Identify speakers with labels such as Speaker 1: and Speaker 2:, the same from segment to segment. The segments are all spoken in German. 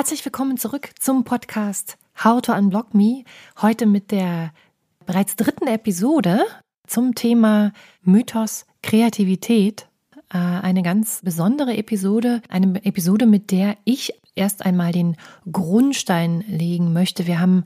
Speaker 1: Herzlich willkommen zurück zum Podcast How to Unblock Me. Heute mit der bereits dritten Episode zum Thema Mythos Kreativität. Äh, eine ganz besondere Episode, eine Episode, mit der ich erst einmal den Grundstein legen möchte. Wir haben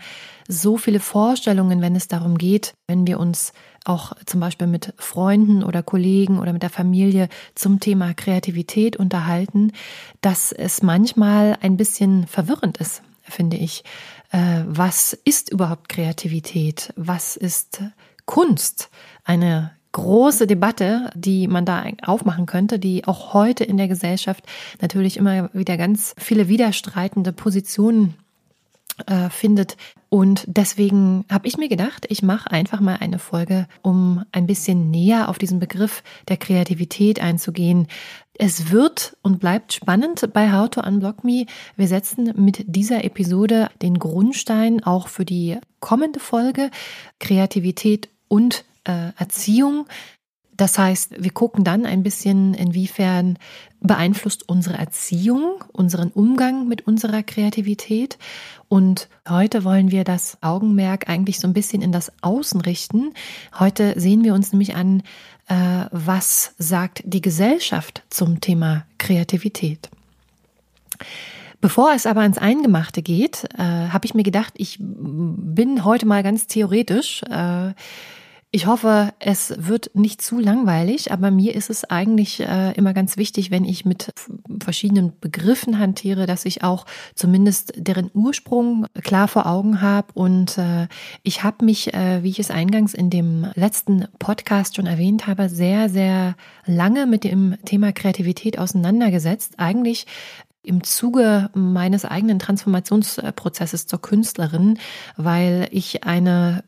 Speaker 1: so viele Vorstellungen, wenn es darum geht, wenn wir uns auch zum Beispiel mit Freunden oder Kollegen oder mit der Familie zum Thema Kreativität unterhalten, dass es manchmal ein bisschen verwirrend ist, finde ich. Äh, was ist überhaupt Kreativität? Was ist Kunst? Eine große Debatte, die man da aufmachen könnte, die auch heute in der Gesellschaft natürlich immer wieder ganz viele widerstreitende Positionen äh, findet. Und deswegen habe ich mir gedacht, ich mache einfach mal eine Folge, um ein bisschen näher auf diesen Begriff der Kreativität einzugehen. Es wird und bleibt spannend bei How to Unblock Me. Wir setzen mit dieser Episode den Grundstein auch für die kommende Folge Kreativität und äh, Erziehung. Das heißt, wir gucken dann ein bisschen, inwiefern beeinflusst unsere Erziehung unseren Umgang mit unserer Kreativität. Und heute wollen wir das Augenmerk eigentlich so ein bisschen in das Außen richten. Heute sehen wir uns nämlich an, äh, was sagt die Gesellschaft zum Thema Kreativität. Bevor es aber ans Eingemachte geht, äh, habe ich mir gedacht, ich bin heute mal ganz theoretisch. Äh, ich hoffe, es wird nicht zu langweilig, aber mir ist es eigentlich äh, immer ganz wichtig, wenn ich mit verschiedenen Begriffen hantiere, dass ich auch zumindest deren Ursprung klar vor Augen habe. Und äh, ich habe mich, äh, wie ich es eingangs in dem letzten Podcast schon erwähnt habe, sehr, sehr lange mit dem Thema Kreativität auseinandergesetzt. Eigentlich im Zuge meines eigenen Transformationsprozesses zur Künstlerin, weil ich eine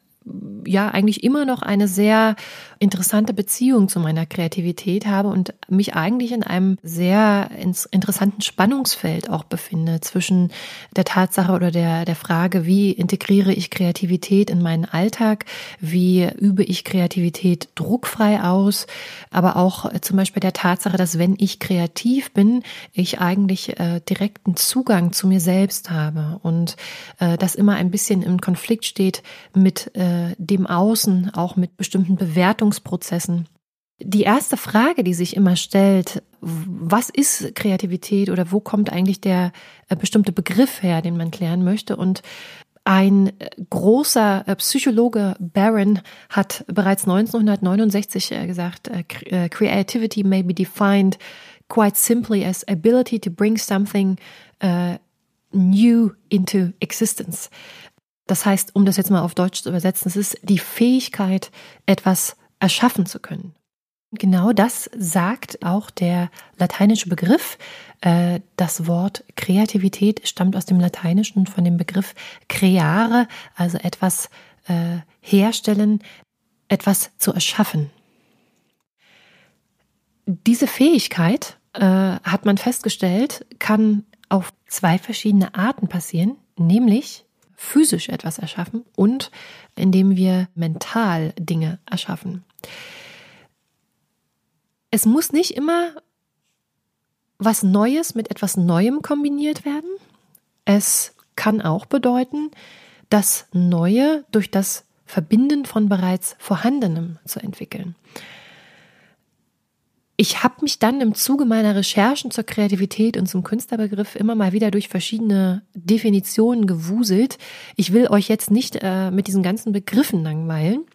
Speaker 1: ja eigentlich immer noch eine sehr interessante Beziehung zu meiner Kreativität habe und mich eigentlich in einem sehr interessanten Spannungsfeld auch befinde zwischen der Tatsache oder der, der Frage, wie integriere ich Kreativität in meinen Alltag, wie übe ich Kreativität druckfrei aus, aber auch zum Beispiel der Tatsache, dass wenn ich kreativ bin, ich eigentlich äh, direkten Zugang zu mir selbst habe und äh, das immer ein bisschen im Konflikt steht mit äh, dem Außen, auch mit bestimmten Bewertungsprozessen. Die erste Frage, die sich immer stellt, was ist Kreativität oder wo kommt eigentlich der äh, bestimmte Begriff her, den man klären möchte? Und ein äh, großer äh, Psychologe Barron hat bereits 1969 gesagt, Creativity may be defined quite simply as ability to bring something new into existence. Das heißt, um das jetzt mal auf Deutsch zu übersetzen, es ist die Fähigkeit, etwas erschaffen zu können. Genau das sagt auch der lateinische Begriff. Äh, das Wort Kreativität stammt aus dem Lateinischen von dem Begriff creare, also etwas äh, herstellen, etwas zu erschaffen. Diese Fähigkeit, äh, hat man festgestellt, kann auf zwei verschiedene Arten passieren, nämlich physisch etwas erschaffen und indem wir mental Dinge erschaffen. Es muss nicht immer was Neues mit etwas Neuem kombiniert werden. Es kann auch bedeuten, das Neue durch das Verbinden von bereits Vorhandenem zu entwickeln ich habe mich dann im Zuge meiner Recherchen zur Kreativität und zum Künstlerbegriff immer mal wieder durch verschiedene Definitionen gewuselt. Ich will euch jetzt nicht äh, mit diesen ganzen Begriffen langweilen.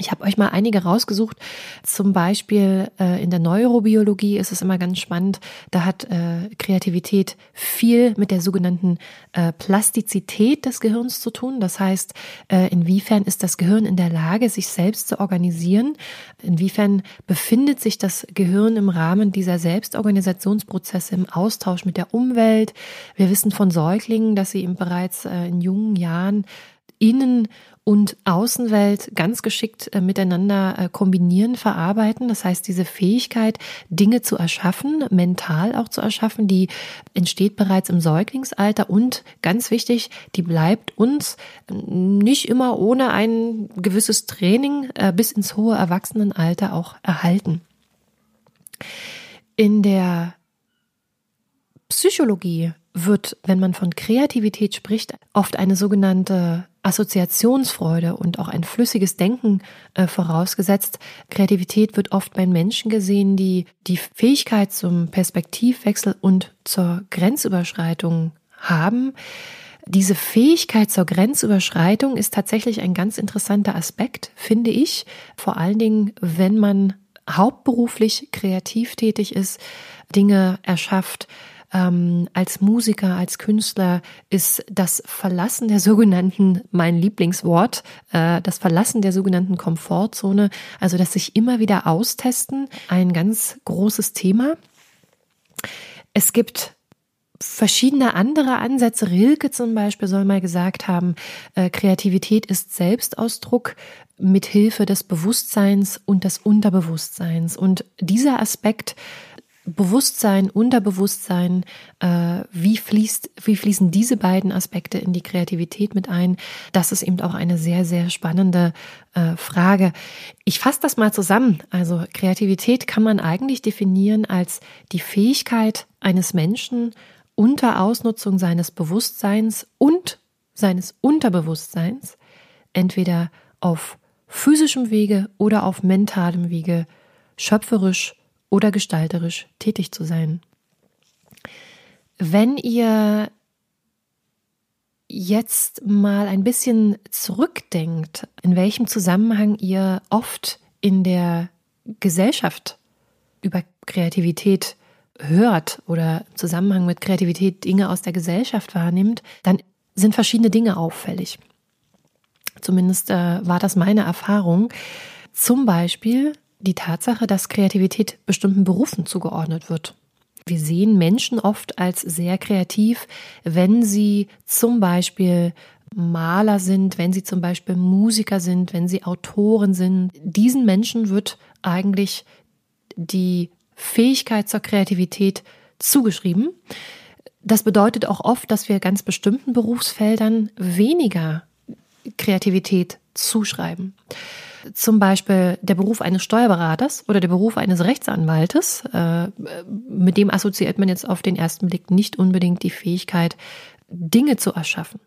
Speaker 1: Ich habe euch mal einige rausgesucht. Zum Beispiel äh, in der Neurobiologie ist es immer ganz spannend. Da hat äh, Kreativität viel mit der sogenannten äh, Plastizität des Gehirns zu tun. Das heißt, äh, inwiefern ist das Gehirn in der Lage, sich selbst zu organisieren? Inwiefern befindet sich das Gehirn im Rahmen dieser Selbstorganisationsprozesse im Austausch mit der Umwelt? Wir wissen von Säuglingen, dass sie eben bereits äh, in jungen Jahren Innen- und Außenwelt ganz geschickt äh, miteinander äh, kombinieren, verarbeiten. Das heißt, diese Fähigkeit, Dinge zu erschaffen, mental auch zu erschaffen, die entsteht bereits im Säuglingsalter und ganz wichtig, die bleibt uns nicht immer ohne ein gewisses Training äh, bis ins hohe Erwachsenenalter auch erhalten. In der Psychologie wird, wenn man von Kreativität spricht, oft eine sogenannte Assoziationsfreude und auch ein flüssiges Denken äh, vorausgesetzt. Kreativität wird oft bei Menschen gesehen, die die Fähigkeit zum Perspektivwechsel und zur Grenzüberschreitung haben. Diese Fähigkeit zur Grenzüberschreitung ist tatsächlich ein ganz interessanter Aspekt, finde ich. Vor allen Dingen, wenn man hauptberuflich kreativ tätig ist, Dinge erschafft, ähm, als Musiker, als Künstler ist das Verlassen der sogenannten, mein Lieblingswort, äh, das Verlassen der sogenannten Komfortzone, also das sich immer wieder austesten, ein ganz großes Thema. Es gibt verschiedene andere Ansätze. Rilke zum Beispiel soll mal gesagt haben, äh, Kreativität ist Selbstausdruck mit Hilfe des Bewusstseins und des Unterbewusstseins. Und dieser Aspekt Bewusstsein, Unterbewusstsein, äh, wie fließt, wie fließen diese beiden Aspekte in die Kreativität mit ein? Das ist eben auch eine sehr, sehr spannende äh, Frage. Ich fasse das mal zusammen. Also Kreativität kann man eigentlich definieren als die Fähigkeit eines Menschen unter Ausnutzung seines Bewusstseins und seines Unterbewusstseins entweder auf physischem Wege oder auf mentalem Wege schöpferisch oder gestalterisch tätig zu sein. Wenn ihr jetzt mal ein bisschen zurückdenkt, in welchem Zusammenhang ihr oft in der Gesellschaft über Kreativität hört oder im Zusammenhang mit Kreativität Dinge aus der Gesellschaft wahrnimmt, dann sind verschiedene Dinge auffällig. Zumindest äh, war das meine Erfahrung. Zum Beispiel die Tatsache, dass Kreativität bestimmten Berufen zugeordnet wird. Wir sehen Menschen oft als sehr kreativ, wenn sie zum Beispiel Maler sind, wenn sie zum Beispiel Musiker sind, wenn sie Autoren sind. Diesen Menschen wird eigentlich die Fähigkeit zur Kreativität zugeschrieben. Das bedeutet auch oft, dass wir ganz bestimmten Berufsfeldern weniger Kreativität zuschreiben zum Beispiel der Beruf eines Steuerberaters oder der Beruf eines Rechtsanwaltes, äh, mit dem assoziiert man jetzt auf den ersten Blick nicht unbedingt die Fähigkeit, Dinge zu erschaffen.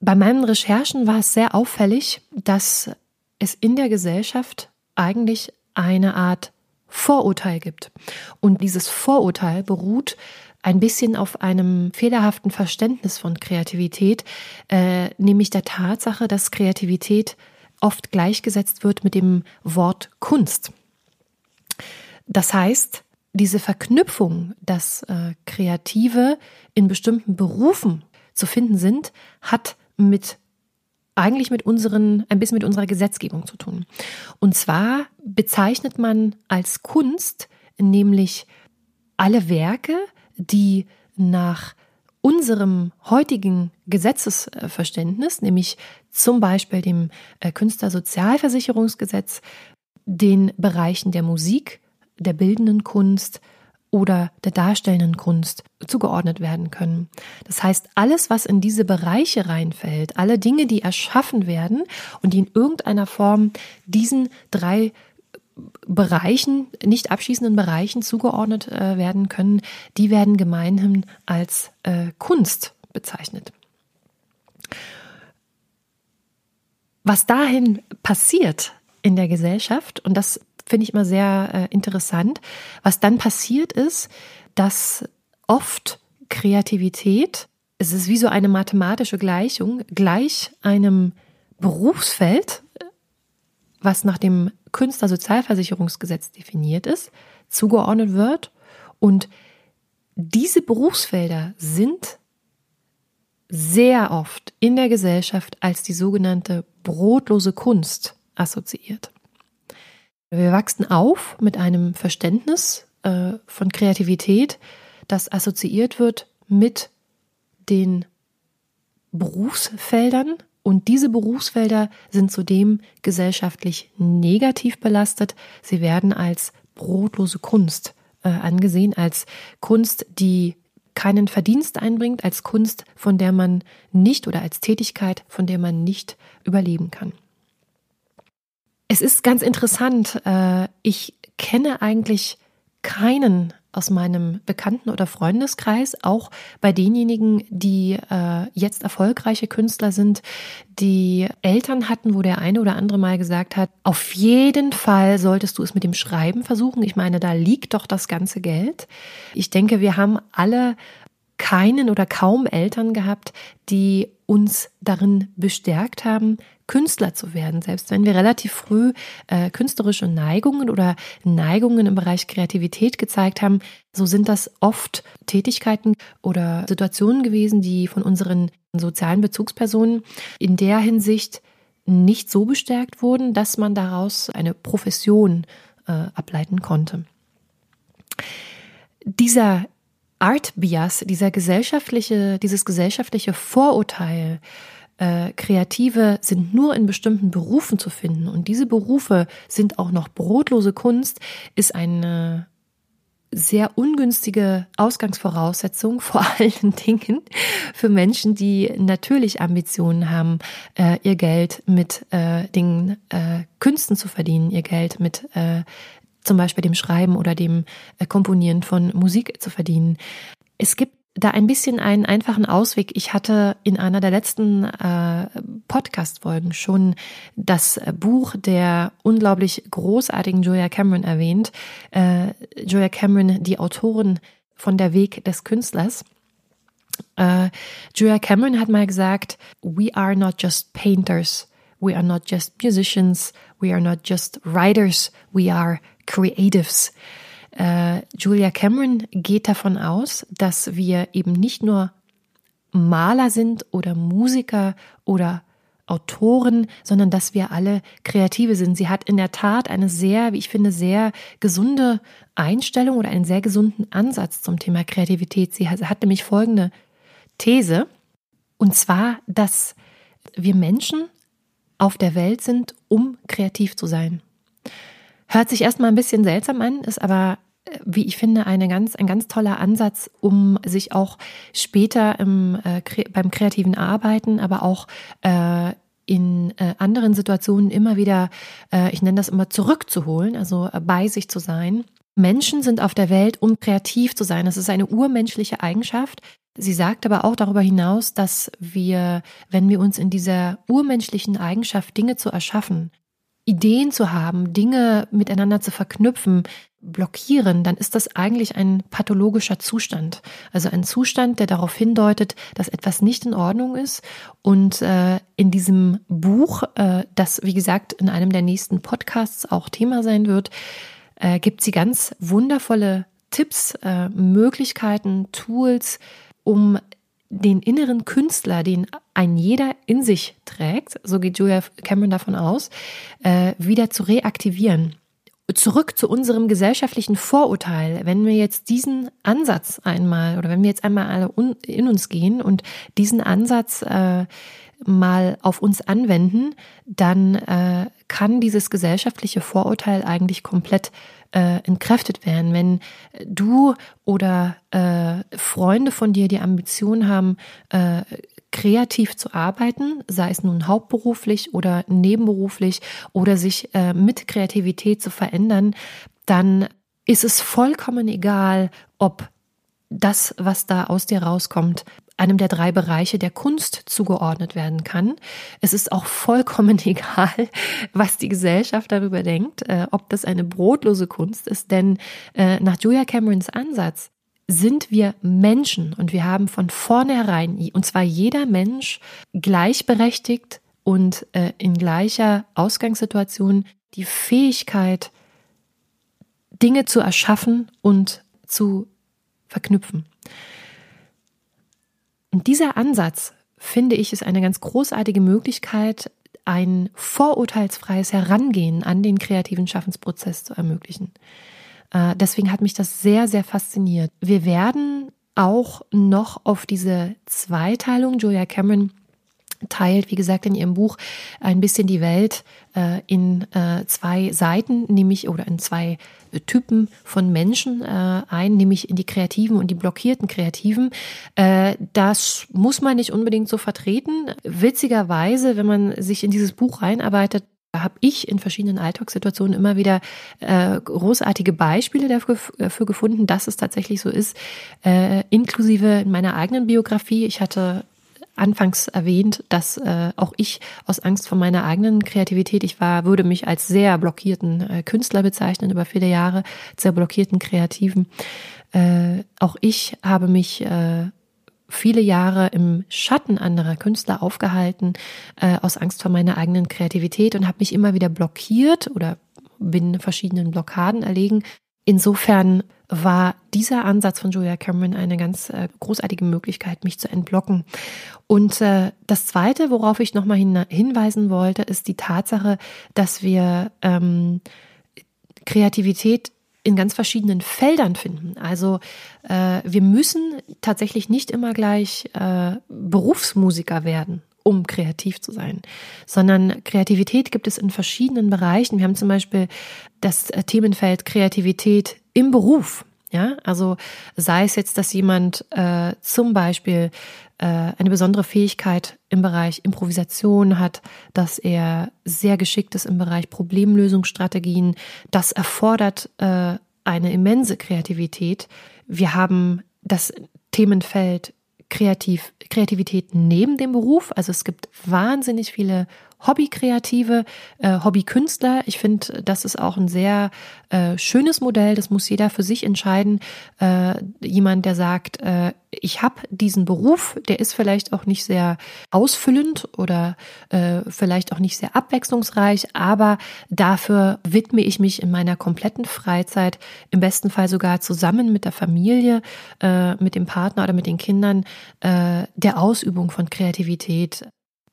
Speaker 1: Bei meinen Recherchen war es sehr auffällig, dass es in der Gesellschaft eigentlich eine Art Vorurteil gibt. Und dieses Vorurteil beruht ein bisschen auf einem fehlerhaften Verständnis von Kreativität, äh, nämlich der Tatsache, dass Kreativität oft gleichgesetzt wird mit dem Wort Kunst. Das heißt, diese Verknüpfung, dass äh, Kreative in bestimmten Berufen zu finden sind, hat mit eigentlich mit unseren, ein bisschen mit unserer Gesetzgebung zu tun. Und zwar bezeichnet man als Kunst nämlich alle Werke, die nach unserem heutigen Gesetzesverständnis, nämlich zum Beispiel dem äh, Künstlersozialversicherungsgesetz, den Bereichen der Musik, der bildenden Kunst oder der darstellenden Kunst zugeordnet werden können. Das heißt, alles, was in diese Bereiche reinfällt, alle Dinge, die erschaffen werden und die in irgendeiner Form diesen drei Bereichen, nicht abschließenden Bereichen zugeordnet äh, werden können, die werden gemeinhin als äh, Kunst bezeichnet. Was dahin passiert in der Gesellschaft, und das finde ich immer sehr äh, interessant, was dann passiert ist, dass oft Kreativität, es ist wie so eine mathematische Gleichung, gleich einem Berufsfeld was nach dem Künstlersozialversicherungsgesetz definiert ist, zugeordnet wird. Und diese Berufsfelder sind sehr oft in der Gesellschaft als die sogenannte brotlose Kunst assoziiert. Wir wachsen auf mit einem Verständnis äh, von Kreativität, das assoziiert wird mit den Berufsfeldern und diese Berufsfelder sind zudem gesellschaftlich negativ belastet. Sie werden als brotlose Kunst äh, angesehen, als Kunst, die keinen Verdienst einbringt, als Kunst, von der man nicht oder als Tätigkeit, von der man nicht überleben kann. Es ist ganz interessant. Äh, ich kenne eigentlich keinen aus meinem Bekannten- oder Freundeskreis, auch bei denjenigen, die äh, jetzt erfolgreiche Künstler sind, die Eltern hatten, wo der eine oder andere mal gesagt hat, auf jeden Fall solltest du es mit dem Schreiben versuchen. Ich meine, da liegt doch das ganze Geld. Ich denke, wir haben alle keinen oder kaum Eltern gehabt, die uns darin bestärkt haben, Künstler zu werden, selbst wenn wir relativ früh äh, künstlerische Neigungen oder Neigungen im Bereich Kreativität gezeigt haben, so sind das oft Tätigkeiten oder Situationen gewesen, die von unseren sozialen Bezugspersonen in der Hinsicht nicht so bestärkt wurden, dass man daraus eine Profession äh, ableiten konnte. Dieser Art Bias, dieser gesellschaftliche, dieses gesellschaftliche Vorurteil, äh, Kreative sind nur in bestimmten Berufen zu finden und diese Berufe sind auch noch brotlose Kunst, ist eine sehr ungünstige Ausgangsvoraussetzung vor allen Dingen für Menschen, die natürlich Ambitionen haben, äh, ihr Geld mit äh, den äh, Künsten zu verdienen, ihr Geld mit äh, zum Beispiel dem Schreiben oder dem äh, Komponieren von Musik zu verdienen. Es gibt da ein bisschen einen einfachen Ausweg. Ich hatte in einer der letzten äh, Podcast-Folgen schon das Buch der unglaublich großartigen Julia Cameron erwähnt. Äh, Julia Cameron, die Autorin von Der Weg des Künstlers. Äh, Julia Cameron hat mal gesagt, we are not just painters, we are not just musicians, we are not just writers, we are creatives. Äh, Julia Cameron geht davon aus, dass wir eben nicht nur Maler sind oder Musiker oder Autoren, sondern dass wir alle Kreative sind. Sie hat in der Tat eine sehr, wie ich finde, sehr gesunde Einstellung oder einen sehr gesunden Ansatz zum Thema Kreativität. Sie hat nämlich folgende These, und zwar, dass wir Menschen auf der Welt sind, um kreativ zu sein. Hört sich erstmal ein bisschen seltsam an, ist aber, äh, wie ich finde, eine ganz, ein ganz toller Ansatz, um sich auch später im, äh, beim kreativen Arbeiten, aber auch äh, in äh, anderen Situationen immer wieder, äh, ich nenne das immer zurückzuholen, also äh, bei sich zu sein. Menschen sind auf der Welt, um kreativ zu sein. Das ist eine urmenschliche Eigenschaft. Sie sagt aber auch darüber hinaus, dass wir, wenn wir uns in dieser urmenschlichen Eigenschaft Dinge zu erschaffen, Ideen zu haben, Dinge miteinander zu verknüpfen, blockieren, dann ist das eigentlich ein pathologischer Zustand. Also ein Zustand, der darauf hindeutet, dass etwas nicht in Ordnung ist. Und äh, in diesem Buch, äh, das wie gesagt in einem der nächsten Podcasts auch Thema sein wird, äh, gibt sie ganz wundervolle Tipps, äh, Möglichkeiten, Tools, um den inneren Künstler, den ein jeder in sich trägt, so geht Julia Cameron davon aus, äh, wieder zu reaktivieren. Zurück zu unserem gesellschaftlichen Vorurteil. Wenn wir jetzt diesen Ansatz einmal oder wenn wir jetzt einmal alle in uns gehen und diesen Ansatz äh, mal auf uns anwenden, dann äh, kann dieses gesellschaftliche Vorurteil eigentlich komplett äh, entkräftet werden. Wenn du oder äh, Freunde von dir die Ambition haben, äh, kreativ zu arbeiten, sei es nun hauptberuflich oder nebenberuflich oder sich äh, mit Kreativität zu verändern, dann ist es vollkommen egal, ob das, was da aus dir rauskommt, einem der drei Bereiche der Kunst zugeordnet werden kann. Es ist auch vollkommen egal, was die Gesellschaft darüber denkt, äh, ob das eine brotlose Kunst ist, denn äh, nach Julia Camerons Ansatz sind wir Menschen und wir haben von vornherein, und zwar jeder Mensch, gleichberechtigt und äh, in gleicher Ausgangssituation die Fähigkeit, Dinge zu erschaffen und zu verknüpfen. Und dieser Ansatz, finde ich, ist eine ganz großartige Möglichkeit, ein vorurteilsfreies Herangehen an den kreativen Schaffensprozess zu ermöglichen. Äh, deswegen hat mich das sehr, sehr fasziniert. Wir werden auch noch auf diese Zweiteilung, Julia Cameron teilt, wie gesagt, in ihrem Buch ein bisschen die Welt äh, in äh, zwei Seiten, nämlich oder in zwei Typen von Menschen äh, ein, nämlich in die kreativen und die blockierten Kreativen. Äh, das muss man nicht unbedingt so vertreten. Witzigerweise, wenn man sich in dieses Buch reinarbeitet, habe ich in verschiedenen Alltagssituationen immer wieder äh, großartige Beispiele dafür, dafür gefunden, dass es tatsächlich so ist, äh, inklusive in meiner eigenen Biografie. Ich hatte anfangs erwähnt, dass äh, auch ich aus Angst vor meiner eigenen Kreativität, ich war, würde mich als sehr blockierten äh, Künstler bezeichnen über viele Jahre, sehr blockierten Kreativen. Äh, auch ich habe mich äh, viele Jahre im Schatten anderer Künstler aufgehalten, äh, aus Angst vor meiner eigenen Kreativität und habe mich immer wieder blockiert oder bin verschiedenen Blockaden erlegen. Insofern war dieser Ansatz von Julia Cameron eine ganz äh, großartige Möglichkeit, mich zu entblocken. Und äh, das Zweite, worauf ich nochmal hin, hinweisen wollte, ist die Tatsache, dass wir ähm, Kreativität in ganz verschiedenen Feldern finden. Also äh, wir müssen tatsächlich nicht immer gleich äh, Berufsmusiker werden, um kreativ zu sein, sondern Kreativität gibt es in verschiedenen Bereichen. Wir haben zum Beispiel das äh, Themenfeld Kreativität im Beruf. Ja, also sei es jetzt, dass jemand äh, zum Beispiel äh, eine besondere Fähigkeit im Bereich Improvisation hat, dass er sehr geschickt ist im Bereich Problemlösungsstrategien. Das erfordert äh, eine immense Kreativität. Wir haben das Themenfeld Kreativ, Kreativität neben dem Beruf. Also es gibt wahnsinnig viele Hobbykreative, äh, Hobbykünstler. Ich finde, das ist auch ein sehr äh, schönes Modell. Das muss jeder für sich entscheiden. Äh, jemand, der sagt, äh, ich habe diesen Beruf, der ist vielleicht auch nicht sehr ausfüllend oder äh, vielleicht auch nicht sehr abwechslungsreich, aber dafür widme ich mich in meiner kompletten Freizeit, im besten Fall sogar zusammen mit der Familie, äh, mit dem Partner oder mit den Kindern, äh, der Ausübung von Kreativität.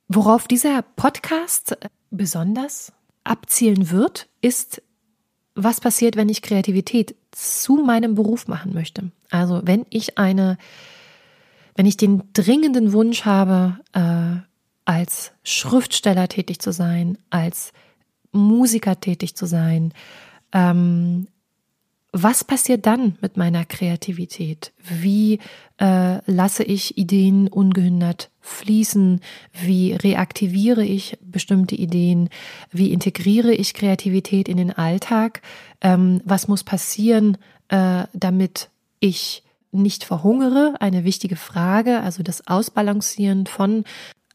Speaker 1: Worauf dieser Podcast besonders abzielen wird, ist, was passiert, wenn ich Kreativität zu meinem Beruf machen möchte. Also wenn ich eine, wenn ich den dringenden Wunsch habe, äh, als Schriftsteller tätig zu sein, als Musiker tätig zu sein, ähm, was passiert dann mit meiner Kreativität? Wie äh, lasse ich Ideen ungehindert fließen? Wie reaktiviere ich bestimmte Ideen? Wie integriere ich Kreativität in den Alltag? Ähm, was muss passieren, äh, damit ich nicht verhungere? Eine wichtige Frage, also das Ausbalancieren von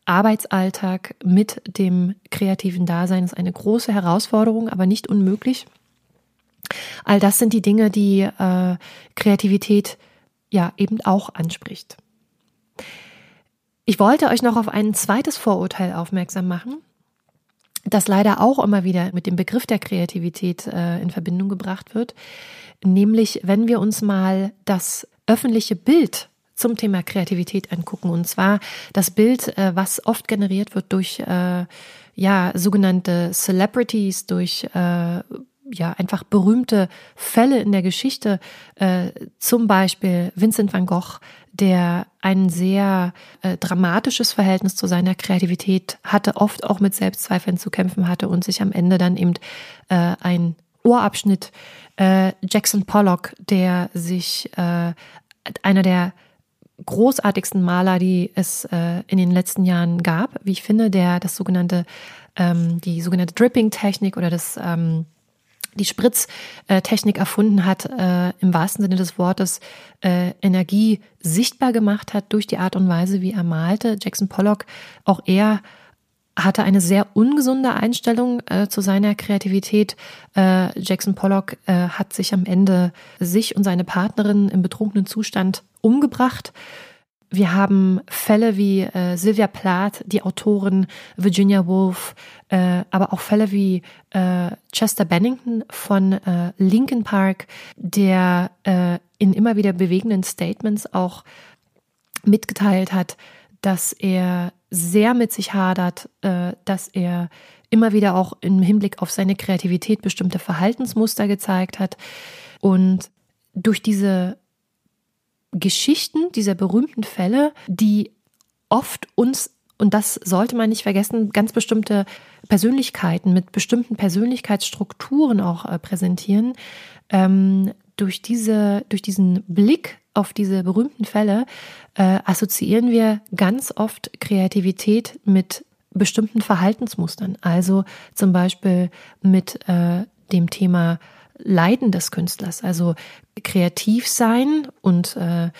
Speaker 1: Arbeitsalltag mit dem kreativen Dasein ist eine große Herausforderung, aber nicht unmöglich. All das sind die Dinge, die äh, Kreativität ja eben auch anspricht. Ich wollte euch noch auf ein zweites Vorurteil aufmerksam machen, das leider auch immer wieder mit dem Begriff der Kreativität äh, in Verbindung gebracht wird, nämlich wenn wir uns mal das öffentliche Bild zum Thema Kreativität angucken, und zwar das Bild, äh, was oft generiert wird durch äh, ja sogenannte Celebrities, durch äh, ja einfach berühmte Fälle in der Geschichte, äh, zum Beispiel Vincent van Gogh, der ein sehr äh, dramatisches Verhältnis zu seiner Kreativität hatte, oft auch mit Selbstzweifeln zu kämpfen hatte und sich am Ende dann eben äh, ein Ohrabschnitt. Äh, Jackson Pollock, der sich äh, einer der großartigsten Maler, die es äh, in den letzten Jahren gab, wie ich finde, der das sogenannte ähm, die sogenannte Dripping-Technik oder das ähm, die Spritztechnik erfunden hat, äh, im wahrsten Sinne des Wortes äh, Energie sichtbar gemacht hat durch die Art und Weise, wie er malte. Jackson Pollock, auch er hatte eine sehr ungesunde Einstellung äh, zu seiner Kreativität. Äh, Jackson Pollock äh, hat sich am Ende sich und seine Partnerin im betrunkenen Zustand umgebracht. Wir haben Fälle wie äh, Sylvia Plath, die Autorin Virginia Woolf, äh, aber auch Fälle wie äh, Chester Bennington von äh, Linkin Park, der äh, in immer wieder bewegenden Statements auch mitgeteilt hat, dass er sehr mit sich hadert, äh, dass er immer wieder auch im Hinblick auf seine Kreativität bestimmte Verhaltensmuster gezeigt hat. Und durch diese Geschichten dieser berühmten Fälle, die oft uns, und das sollte man nicht vergessen, ganz bestimmte Persönlichkeiten mit bestimmten Persönlichkeitsstrukturen auch äh, präsentieren, ähm, durch, diese, durch diesen Blick auf diese berühmten Fälle äh, assoziieren wir ganz oft Kreativität mit bestimmten Verhaltensmustern. Also zum Beispiel mit äh, dem Thema Leiden des Künstlers. Also kreativ sein und äh,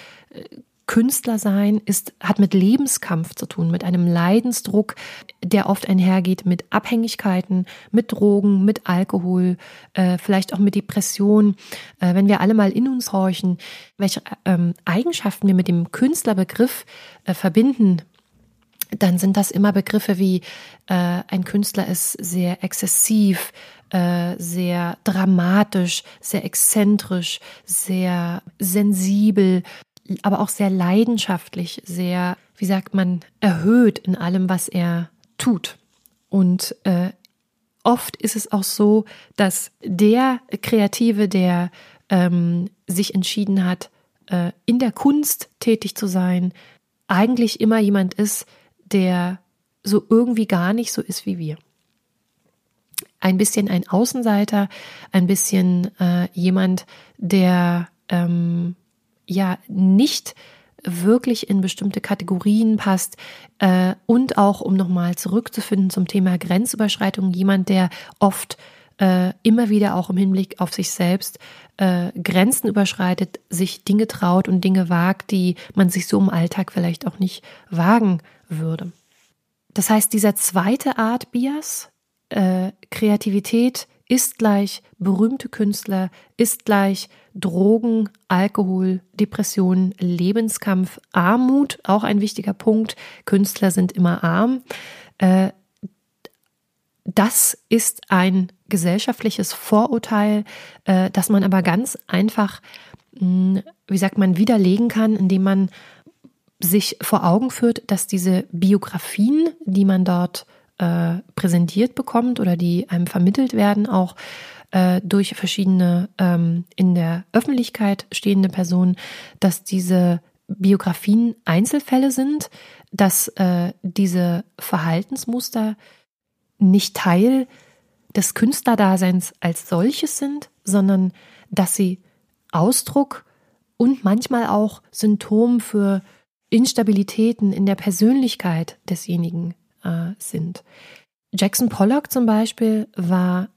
Speaker 1: Künstler sein ist, hat mit Lebenskampf zu tun, mit einem Leidensdruck, der oft einhergeht mit Abhängigkeiten, mit Drogen, mit Alkohol, äh, vielleicht auch mit Depression. Äh, wenn wir alle mal in uns horchen, welche ähm, Eigenschaften wir mit dem Künstlerbegriff äh, verbinden, dann sind das immer Begriffe wie äh, ein Künstler ist sehr exzessiv, äh, sehr dramatisch, sehr exzentrisch, sehr sensibel, aber auch sehr leidenschaftlich, sehr, wie sagt man, erhöht in allem, was er tut. Und äh, oft ist es auch so, dass der Kreative, der ähm, sich entschieden hat, äh, in der Kunst tätig zu sein, eigentlich immer jemand ist, der so irgendwie gar nicht so ist wie wir. Ein bisschen ein Außenseiter, ein bisschen äh, jemand, der ähm, ja nicht wirklich in bestimmte Kategorien passt äh, und auch, um nochmal zurückzufinden zum Thema Grenzüberschreitung, jemand, der oft äh, immer wieder auch im Hinblick auf sich selbst äh, Grenzen überschreitet, sich Dinge traut und Dinge wagt, die man sich so im Alltag vielleicht auch nicht wagen würde. Das heißt, dieser zweite Art Bias, äh, Kreativität ist gleich berühmte Künstler, ist gleich Drogen, Alkohol, Depressionen, Lebenskampf, Armut, auch ein wichtiger Punkt. Künstler sind immer arm. Äh, das ist ein gesellschaftliches Vorurteil, äh, das man aber ganz einfach, hm, wie sagt man, widerlegen kann, indem man sich vor Augen führt, dass diese Biografien, die man dort äh, präsentiert bekommt oder die einem vermittelt werden, auch äh, durch verschiedene ähm, in der Öffentlichkeit stehende Personen, dass diese Biografien Einzelfälle sind, dass äh, diese Verhaltensmuster nicht Teil des Künstlerdaseins als solches sind, sondern dass sie Ausdruck und manchmal auch Symptom für Instabilitäten in der Persönlichkeit desjenigen äh, sind. Jackson Pollock zum Beispiel war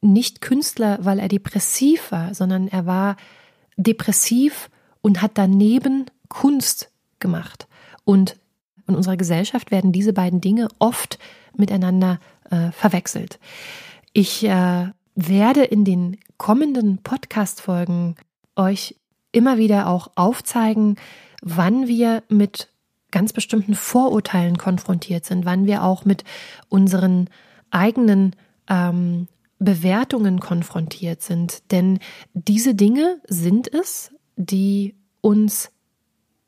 Speaker 1: nicht Künstler, weil er depressiv war, sondern er war depressiv und hat daneben Kunst gemacht. Und in unserer Gesellschaft werden diese beiden Dinge oft miteinander äh, verwechselt. Ich äh, werde in den kommenden Podcast-Folgen euch immer wieder auch aufzeigen, wann wir mit ganz bestimmten Vorurteilen konfrontiert sind, wann wir auch mit unseren eigenen ähm, Bewertungen konfrontiert sind. Denn diese Dinge sind es, die uns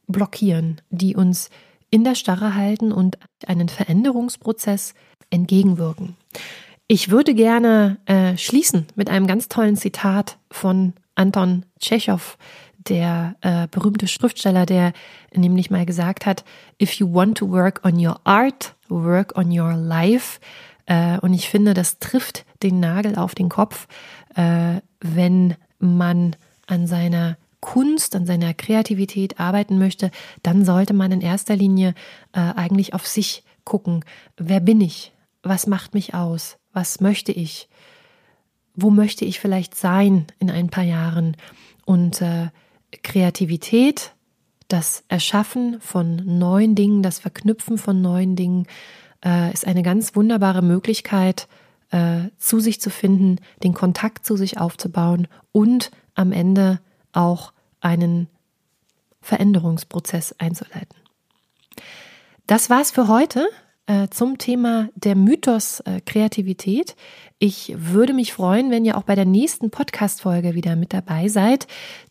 Speaker 1: blockieren, die uns in der Starre halten und einen Veränderungsprozess entgegenwirken. Ich würde gerne äh, schließen mit einem ganz tollen Zitat von Anton Tschechow, der äh, berühmte Schriftsteller, der nämlich mal gesagt hat, if you want to work on your art, work on your life. Äh, und ich finde, das trifft den Nagel auf den Kopf, äh, wenn man an seiner Kunst, an seiner Kreativität arbeiten möchte, dann sollte man in erster Linie äh, eigentlich auf sich gucken. Wer bin ich? Was macht mich aus? Was möchte ich? Wo möchte ich vielleicht sein in ein paar Jahren? Und äh, Kreativität, das Erschaffen von neuen Dingen, das Verknüpfen von neuen Dingen äh, ist eine ganz wunderbare Möglichkeit, äh, zu sich zu finden, den Kontakt zu sich aufzubauen und am Ende auch einen Veränderungsprozess einzuleiten. Das war's für heute zum Thema der Mythos äh, Kreativität. Ich würde mich freuen, wenn ihr auch bei der nächsten Podcast-Folge wieder mit dabei seid.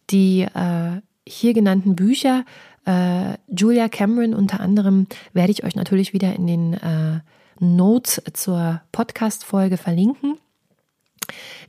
Speaker 1: Die äh, hier genannten Bücher, äh, Julia Cameron unter anderem, werde ich euch natürlich wieder in den äh, Notes zur Podcast-Folge verlinken.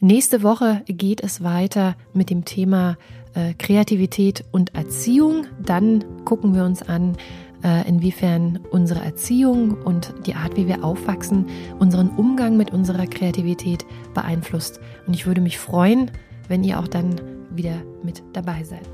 Speaker 1: Nächste Woche geht es weiter mit dem Thema äh, Kreativität und Erziehung. Dann gucken wir uns an, äh, inwiefern unsere Erziehung und die Art, wie wir aufwachsen, unseren Umgang mit unserer Kreativität beeinflusst. Und ich würde mich freuen, wenn ihr auch dann wieder mit dabei seid.